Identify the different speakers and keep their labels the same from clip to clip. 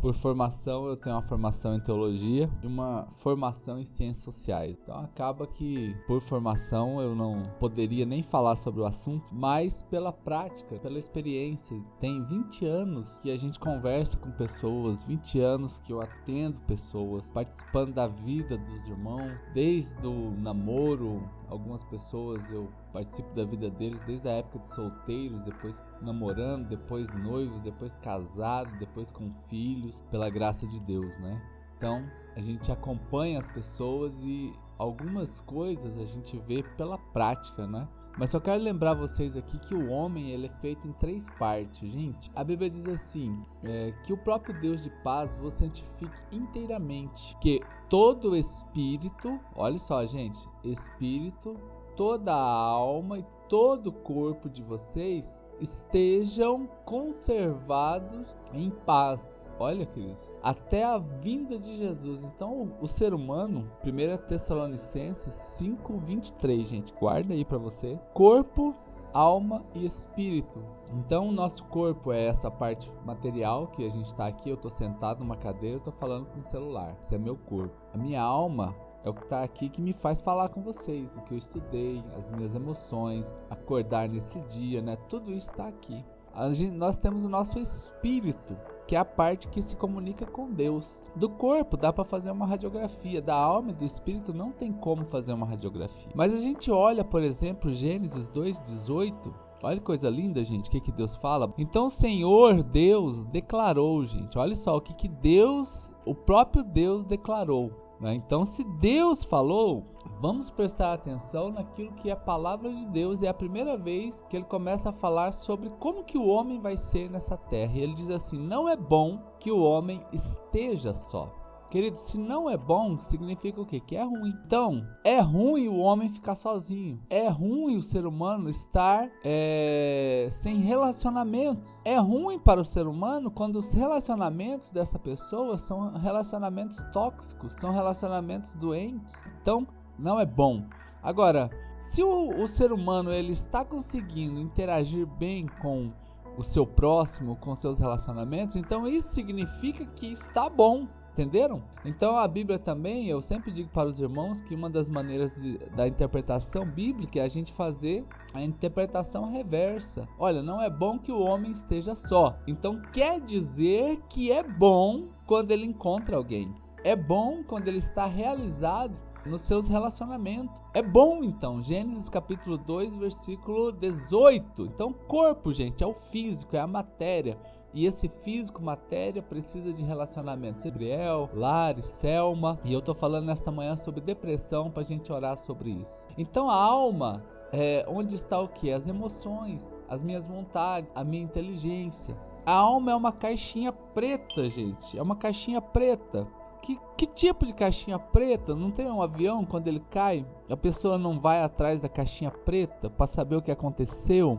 Speaker 1: Por formação, eu tenho uma formação em teologia e uma formação em ciências sociais. Então acaba que, por formação, eu não poderia nem falar sobre o assunto, mas pela prática, pela experiência, tem 20 anos que a gente conversa com pessoas, 20 anos que eu atendo pessoas, participando da vida dos irmãos, desde o namoro, algumas pessoas eu participo da vida deles desde a época de solteiros, depois namorando, depois noivos, depois casados, depois com filhos, pela graça de Deus, né? Então, a gente acompanha as pessoas e algumas coisas a gente vê pela prática, né? Mas só quero lembrar vocês aqui que o homem ele é feito em três partes, gente. A Bíblia diz assim: é, que o próprio Deus de paz vos santifique inteiramente, que todo espírito, olha só, gente, espírito, toda a alma e todo o corpo de vocês estejam conservados em paz. Olha, queridos, até a vinda de Jesus. Então, o ser humano, 1 Tessalonicenses 5:23, gente, guarda aí para você. Corpo, alma e espírito. Então, o nosso corpo é essa parte material que a gente está aqui. Eu estou sentado numa cadeira, estou falando com o celular. Esse é meu corpo. A minha alma é o que está aqui que me faz falar com vocês, o que eu estudei, as minhas emoções, acordar nesse dia, né? Tudo isso está aqui. Gente, nós temos o nosso espírito, que é a parte que se comunica com Deus. Do corpo dá para fazer uma radiografia, da alma e do espírito não tem como fazer uma radiografia. Mas a gente olha, por exemplo, Gênesis 2:18, Olha que coisa linda, gente, o que, que Deus fala. Então o Senhor Deus declarou, gente. Olha só o que, que Deus, o próprio Deus declarou. Né? Então, se Deus falou, vamos prestar atenção naquilo que é a palavra de Deus. É a primeira vez que ele começa a falar sobre como que o homem vai ser nessa terra. E ele diz assim: não é bom que o homem esteja só. Querido, se não é bom, significa o quê? Que é ruim. Então, é ruim o homem ficar sozinho. É ruim o ser humano estar é, sem relacionamentos. É ruim para o ser humano quando os relacionamentos dessa pessoa são relacionamentos tóxicos, são relacionamentos doentes. Então, não é bom. Agora, se o, o ser humano ele está conseguindo interagir bem com o seu próximo, com seus relacionamentos, então isso significa que está bom. Entenderam? Então a Bíblia também, eu sempre digo para os irmãos que uma das maneiras de, da interpretação bíblica é a gente fazer a interpretação reversa. Olha, não é bom que o homem esteja só. Então quer dizer que é bom quando ele encontra alguém. É bom quando ele está realizado nos seus relacionamentos. É bom então, Gênesis capítulo 2, versículo 18. Então, corpo, gente, é o físico, é a matéria. E esse físico, matéria, precisa de relacionamento. Gabriel, Lari, Selma. E eu tô falando nesta manhã sobre depressão pra gente orar sobre isso. Então a alma é onde está o que? As emoções, as minhas vontades, a minha inteligência. A alma é uma caixinha preta, gente. É uma caixinha preta. Que, que, tipo de caixinha preta? Não tem um avião quando ele cai? A pessoa não vai atrás da caixinha preta para saber o que aconteceu?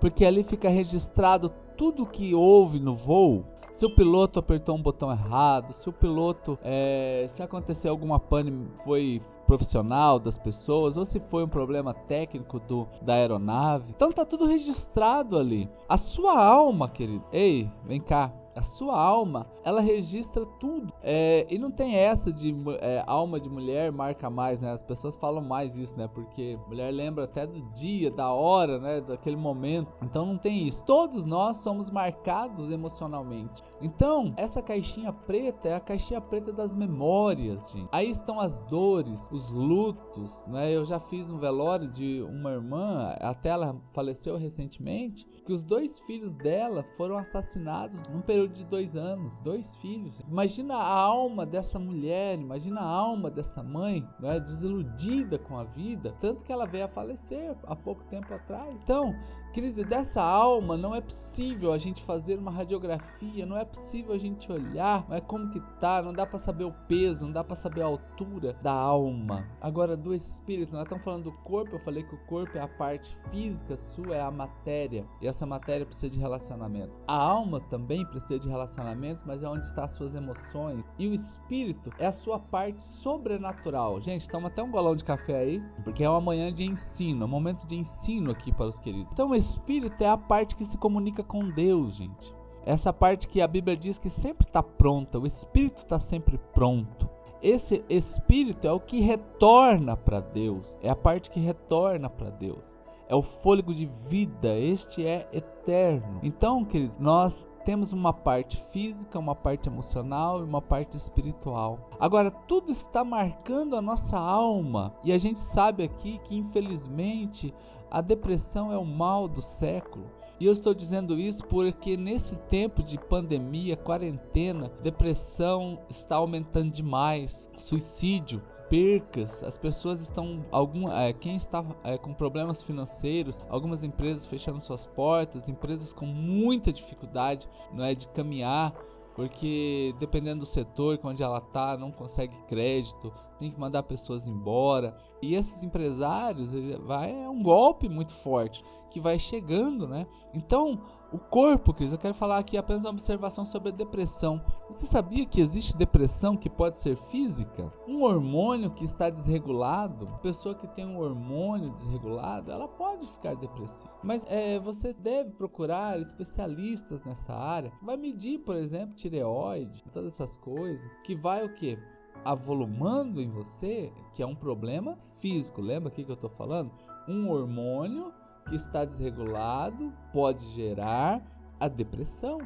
Speaker 1: Porque ali fica registrado tudo que houve no voo, se o piloto apertou um botão errado, se o piloto, é, se aconteceu alguma pane, foi profissional das pessoas ou se foi um problema técnico do, da aeronave. Então tá tudo registrado ali. A sua alma, querido. Ei, vem cá. A sua alma, ela registra tudo. É, e não tem essa de é, alma de mulher marca mais, né? As pessoas falam mais isso, né? Porque mulher lembra até do dia, da hora, né? Daquele momento. Então não tem isso. Todos nós somos marcados emocionalmente. Então, essa caixinha preta é a caixinha preta das memórias, gente. Aí estão as dores, os lutos, né? Eu já fiz um velório de uma irmã, até ela faleceu recentemente, que os dois filhos dela foram assassinados num período de dois anos, dois filhos. Imagina a alma dessa mulher, imagina a alma dessa mãe, né, desiludida com a vida, tanto que ela veio a falecer há pouco tempo atrás. Então, Crise dessa alma não é possível a gente fazer uma radiografia, não é possível a gente olhar, não é como que tá, não dá para saber o peso, não dá para saber a altura da alma. Agora do espírito, nós estamos falando do corpo, eu falei que o corpo é a parte física sua, é a matéria, e essa matéria precisa de relacionamento. A alma também precisa de relacionamentos, mas é onde estão as suas emoções. E o espírito é a sua parte sobrenatural. Gente, toma até um golão de café aí, porque é uma manhã de ensino, um momento de ensino aqui para os queridos. Então, espírito é a parte que se comunica com Deus, gente. Essa parte que a Bíblia diz que sempre está pronta, o espírito está sempre pronto. Esse espírito é o que retorna para Deus, é a parte que retorna para Deus. É o fôlego de vida, este é eterno. Então, queridos, nós temos uma parte física, uma parte emocional e uma parte espiritual. Agora, tudo está marcando a nossa alma, e a gente sabe aqui que, infelizmente, a depressão é o mal do século. E eu estou dizendo isso porque nesse tempo de pandemia, quarentena, depressão está aumentando demais, suicídio, percas, as pessoas estão algum, é, quem está é, com problemas financeiros, algumas empresas fechando suas portas, empresas com muita dificuldade, não é de caminhar, porque dependendo do setor onde ela está, não consegue crédito, tem que mandar pessoas embora. E esses empresários, vai é um golpe muito forte que vai chegando, né? Então, o corpo, Cris, eu quero falar aqui apenas uma observação sobre a depressão. Você sabia que existe depressão que pode ser física? Um hormônio que está desregulado, pessoa que tem um hormônio desregulado, ela pode ficar depressiva. Mas é, você deve procurar especialistas nessa área. Vai medir, por exemplo, tireoide, todas essas coisas, que vai o quê? avolumando em você, que é um problema físico. Lembra aqui que eu estou falando? Um hormônio que está desregulado pode gerar a depressão.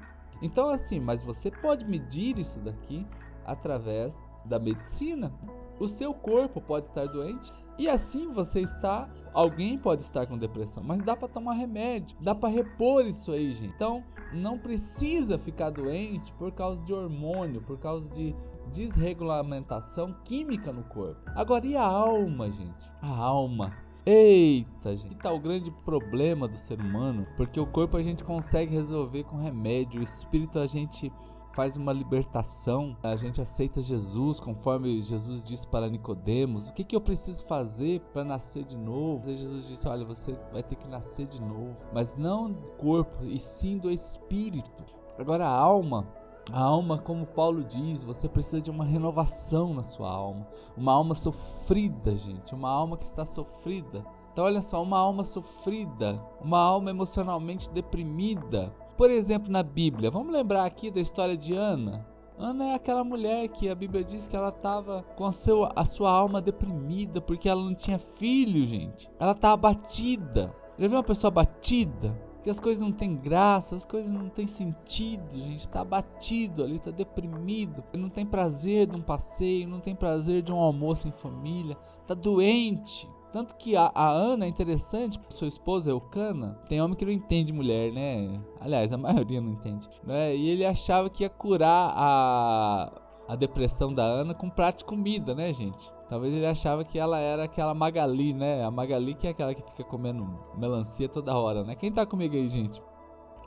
Speaker 1: Então, assim, mas você pode medir isso daqui através da medicina. O seu corpo pode estar doente e assim você está. Alguém pode estar com depressão, mas dá para tomar remédio, dá para repor isso aí, gente. Então, não precisa ficar doente por causa de hormônio, por causa de desregulamentação química no corpo. Agora, e a alma, gente? A alma. Eita, gente. Tá o grande problema do ser humano, porque o corpo a gente consegue resolver com remédio, o espírito a gente faz uma libertação, a gente aceita Jesus, conforme Jesus disse para Nicodemos. O que, que eu preciso fazer para nascer de novo? E Jesus disse: Olha, você vai ter que nascer de novo, mas não do corpo, e sim do espírito. Agora a alma, a alma, como Paulo diz, você precisa de uma renovação na sua alma. Uma alma sofrida, gente. Uma alma que está sofrida. Então, olha só, uma alma sofrida, uma alma emocionalmente deprimida. Por exemplo, na Bíblia, vamos lembrar aqui da história de Ana. Ana é aquela mulher que a Bíblia diz que ela estava com a, seu, a sua alma deprimida porque ela não tinha filho, gente. Ela estava abatida. Já viu uma pessoa abatida? Que as coisas não têm graça, as coisas não têm sentido, gente. Tá abatido ali, tá deprimido. Não tem prazer de um passeio, não tem prazer de um almoço em família. Tá doente. Tanto que a, a Ana é interessante, sua esposa Eucana, tem homem que não entende mulher, né? Aliás, a maioria não entende. Né? E ele achava que ia curar a, a depressão da Ana com prato de comida, né, gente? Talvez ele achava que ela era aquela Magali, né? A Magali que é aquela que fica comendo melancia toda hora, né? Quem tá comigo aí, gente?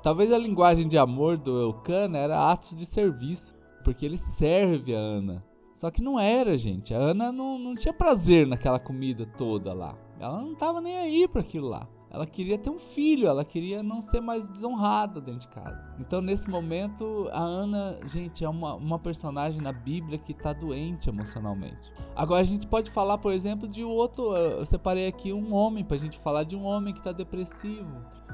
Speaker 1: Talvez a linguagem de amor do Elcana era atos de serviço, porque ele serve a Ana. Só que não era, gente. A Ana não, não tinha prazer naquela comida toda lá. Ela não tava nem aí para aquilo lá. Ela queria ter um filho, ela queria não ser mais desonrada dentro de casa. Então, nesse momento, a Ana, gente, é uma, uma personagem na Bíblia que está doente emocionalmente. Agora, a gente pode falar, por exemplo, de outro. Eu separei aqui um homem, para a gente falar de um homem que está depressivo.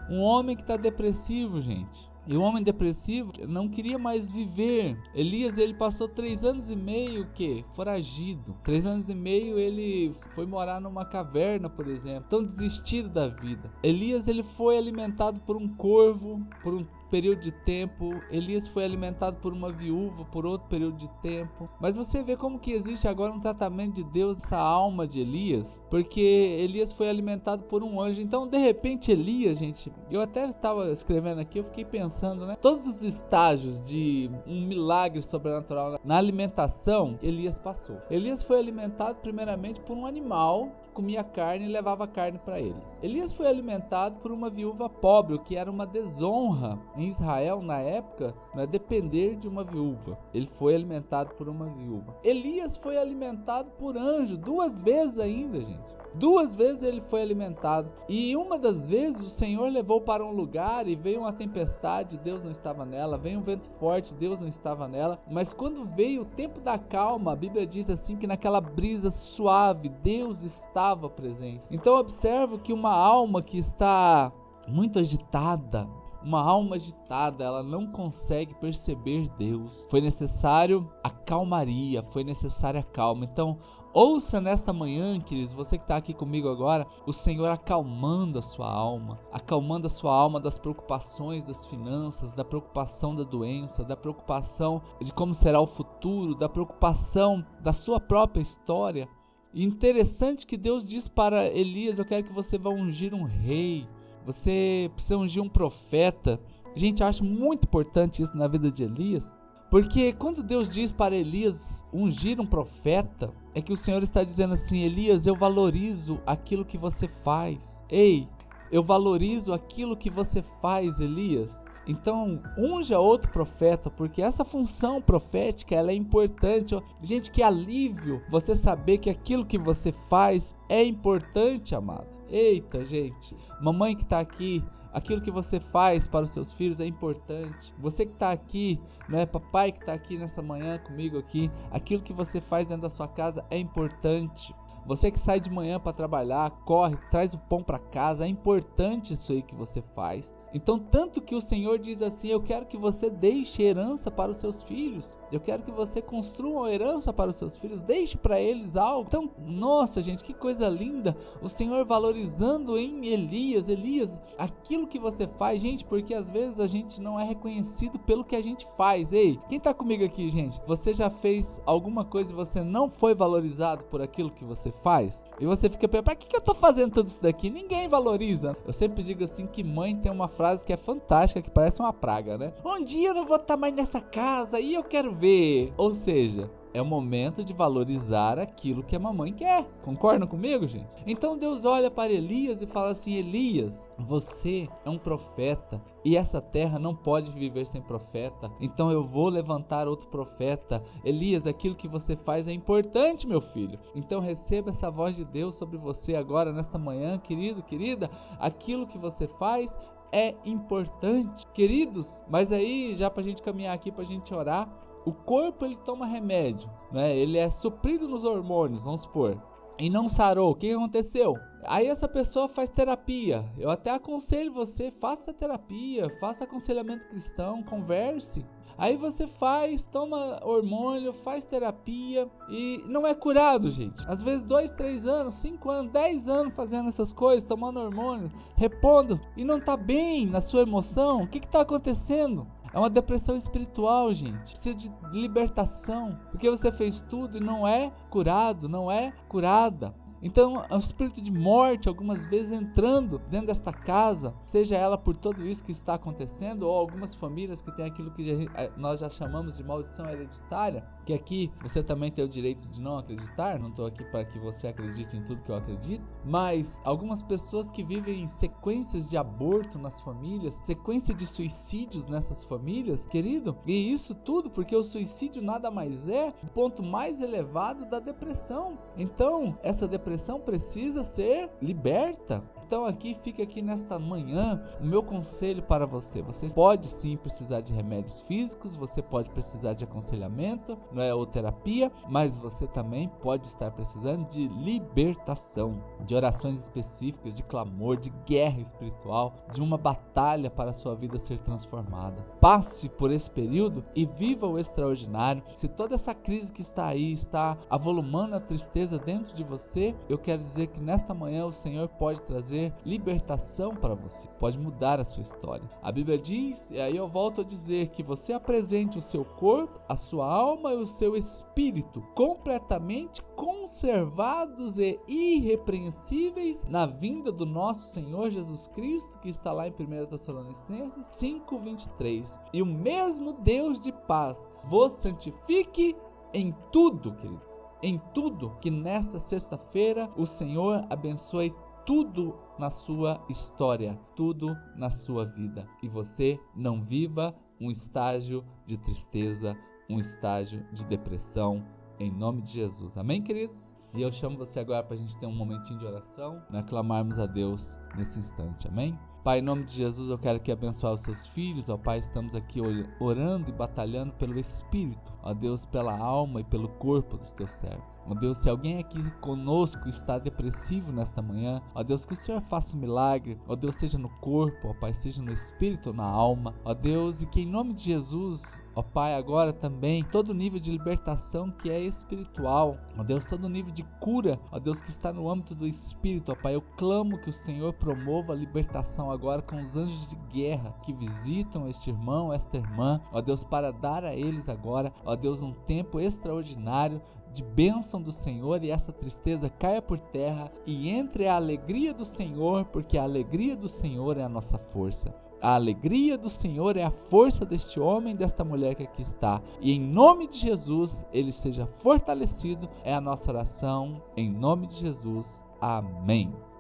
Speaker 1: Um homem que está depressivo, gente. E o homem depressivo não queria mais viver. Elias ele passou três anos e meio que foragido. Três anos e meio ele foi morar numa caverna, por exemplo, tão desistido da vida. Elias ele foi alimentado por um corvo, por um período de tempo, Elias foi alimentado por uma viúva por outro período de tempo. Mas você vê como que existe agora um tratamento de Deus nessa alma de Elias, porque Elias foi alimentado por um anjo. Então, de repente, Elias, gente, eu até estava escrevendo aqui, eu fiquei pensando, né? Todos os estágios de um milagre sobrenatural na alimentação, Elias passou. Elias foi alimentado primeiramente por um animal comia carne e levava carne para ele. Elias foi alimentado por uma viúva pobre, o que era uma desonra em Israel na época, né, depender de uma viúva. Ele foi alimentado por uma viúva. Elias foi alimentado por anjo duas vezes ainda, gente. Duas vezes ele foi alimentado. E uma das vezes o Senhor levou para um lugar e veio uma tempestade, Deus não estava nela. Veio um vento forte, Deus não estava nela. Mas quando veio o tempo da calma, a Bíblia diz assim que naquela brisa suave, Deus estava presente. Então observo que uma alma que está muito agitada, Uma alma agitada, ela não consegue perceber Deus. Foi necessário a calmaria, foi necessária a calma. Então, Ouça nesta manhã, queridos, você que está aqui comigo agora, o Senhor acalmando a sua alma, acalmando a sua alma das preocupações das finanças, da preocupação da doença, da preocupação de como será o futuro, da preocupação da sua própria história. Interessante que Deus diz para Elias: Eu quero que você vá ungir um rei, você precisa ungir um profeta. Gente, eu acho muito importante isso na vida de Elias, porque quando Deus diz para Elias ungir um profeta, é que o Senhor está dizendo assim: Elias, eu valorizo aquilo que você faz. Ei, eu valorizo aquilo que você faz, Elias. Então, unja outro profeta, porque essa função profética ela é importante. Gente, que alívio você saber que aquilo que você faz é importante, amado. Eita, gente. Mamãe que está aqui, aquilo que você faz para os seus filhos é importante. Você que está aqui, né, papai que está aqui nessa manhã comigo aqui, aquilo que você faz dentro da sua casa é importante. Você que sai de manhã para trabalhar, corre, traz o pão para casa, é importante isso aí que você faz. Então, tanto que o Senhor diz assim: Eu quero que você deixe herança para os seus filhos. Eu quero que você construa uma herança para os seus filhos. Deixe para eles algo. Então, nossa, gente, que coisa linda. O Senhor valorizando em Elias. Elias, aquilo que você faz, gente, porque às vezes a gente não é reconhecido pelo que a gente faz. Ei, quem está comigo aqui, gente? Você já fez alguma coisa e você não foi valorizado por aquilo que você faz? E você fica pensando: para que, que eu estou fazendo tudo isso daqui? Ninguém valoriza. Eu sempre digo assim que mãe tem uma frase que é fantástica, que parece uma praga, né? Um dia eu não vou estar mais nessa casa e eu quero ver. Ou seja, é o momento de valorizar aquilo que a mamãe quer. Concordam comigo, gente? Então Deus olha para Elias e fala assim: Elias, você é um profeta e essa terra não pode viver sem profeta. Então eu vou levantar outro profeta. Elias, aquilo que você faz é importante, meu filho. Então receba essa voz de Deus sobre você agora, nesta manhã, querido, querida. Aquilo que você faz é importante. Queridos, mas aí já para a gente caminhar aqui, para a gente orar, o corpo ele toma remédio, né? Ele é suprido nos hormônios, vamos supor. E não sarou, o que aconteceu? Aí essa pessoa faz terapia. Eu até aconselho você, faça terapia, faça aconselhamento cristão, converse. Aí você faz, toma hormônio, faz terapia e não é curado, gente. Às vezes, dois, três anos, cinco anos, dez anos fazendo essas coisas, tomando hormônio, repondo e não tá bem na sua emoção. O que que tá acontecendo? É uma depressão espiritual, gente. Precisa de libertação. Porque você fez tudo e não é curado, não é curada. Então, um espírito de morte, algumas vezes entrando dentro desta casa, seja ela por tudo isso que está acontecendo, ou algumas famílias que têm aquilo que eh, nós já chamamos de maldição hereditária, que aqui você também tem o direito de não acreditar, não estou aqui para que você acredite em tudo que eu acredito, mas algumas pessoas que vivem sequências de aborto nas famílias, sequência de suicídios nessas famílias, querido, e isso tudo porque o suicídio nada mais é o ponto mais elevado da depressão. Então, essa depressão precisa ser liberta. Então aqui fica aqui nesta manhã o meu conselho para você. Você pode sim precisar de remédios físicos, você pode precisar de aconselhamento, não é ou terapia, mas você também pode estar precisando de libertação, de orações específicas, de clamor, de guerra espiritual, de uma batalha para a sua vida ser transformada. Passe por esse período e viva o extraordinário. Se toda essa crise que está aí está avolumando a tristeza dentro de você, eu quero dizer que nesta manhã o Senhor pode trazer trazer libertação para você, pode mudar a sua história. A Bíblia diz, e aí eu volto a dizer, que você apresente o seu corpo, a sua alma e o seu espírito completamente conservados e irrepreensíveis na vinda do nosso Senhor Jesus Cristo, que está lá em 1 Tessalonicenses 5:23. E o mesmo Deus de paz vos santifique em tudo, queridos em tudo que nesta sexta-feira o Senhor abençoe tudo na sua história, tudo na sua vida. E você não viva um estágio de tristeza, um estágio de depressão, em nome de Jesus. Amém, queridos? E eu chamo você agora para a gente ter um momentinho de oração, né? clamarmos a Deus nesse instante. Amém? Pai, em nome de Jesus, eu quero que abençoe os seus filhos. Ó Pai, estamos aqui orando e batalhando pelo Espírito. Ó Deus, pela alma e pelo corpo dos teus servos. Ó Deus, se alguém aqui conosco está depressivo nesta manhã, ó Deus, que o Senhor faça um milagre, ó Deus, seja no corpo, ó Pai, seja no espírito na alma, ó Deus, e que em nome de Jesus Ó Pai, agora também todo nível de libertação que é espiritual, ó Deus, todo nível de cura, ó Deus, que está no âmbito do espírito, ó Pai, eu clamo que o Senhor promova a libertação agora com os anjos de guerra que visitam este irmão, esta irmã, ó Deus, para dar a eles agora, ó Deus, um tempo extraordinário de bênção do Senhor e essa tristeza caia por terra e entre a alegria do Senhor, porque a alegria do Senhor é a nossa força. A alegria do Senhor é a força deste homem, desta mulher que aqui está. E em nome de Jesus, ele seja fortalecido. É a nossa oração. Em nome de Jesus. Amém.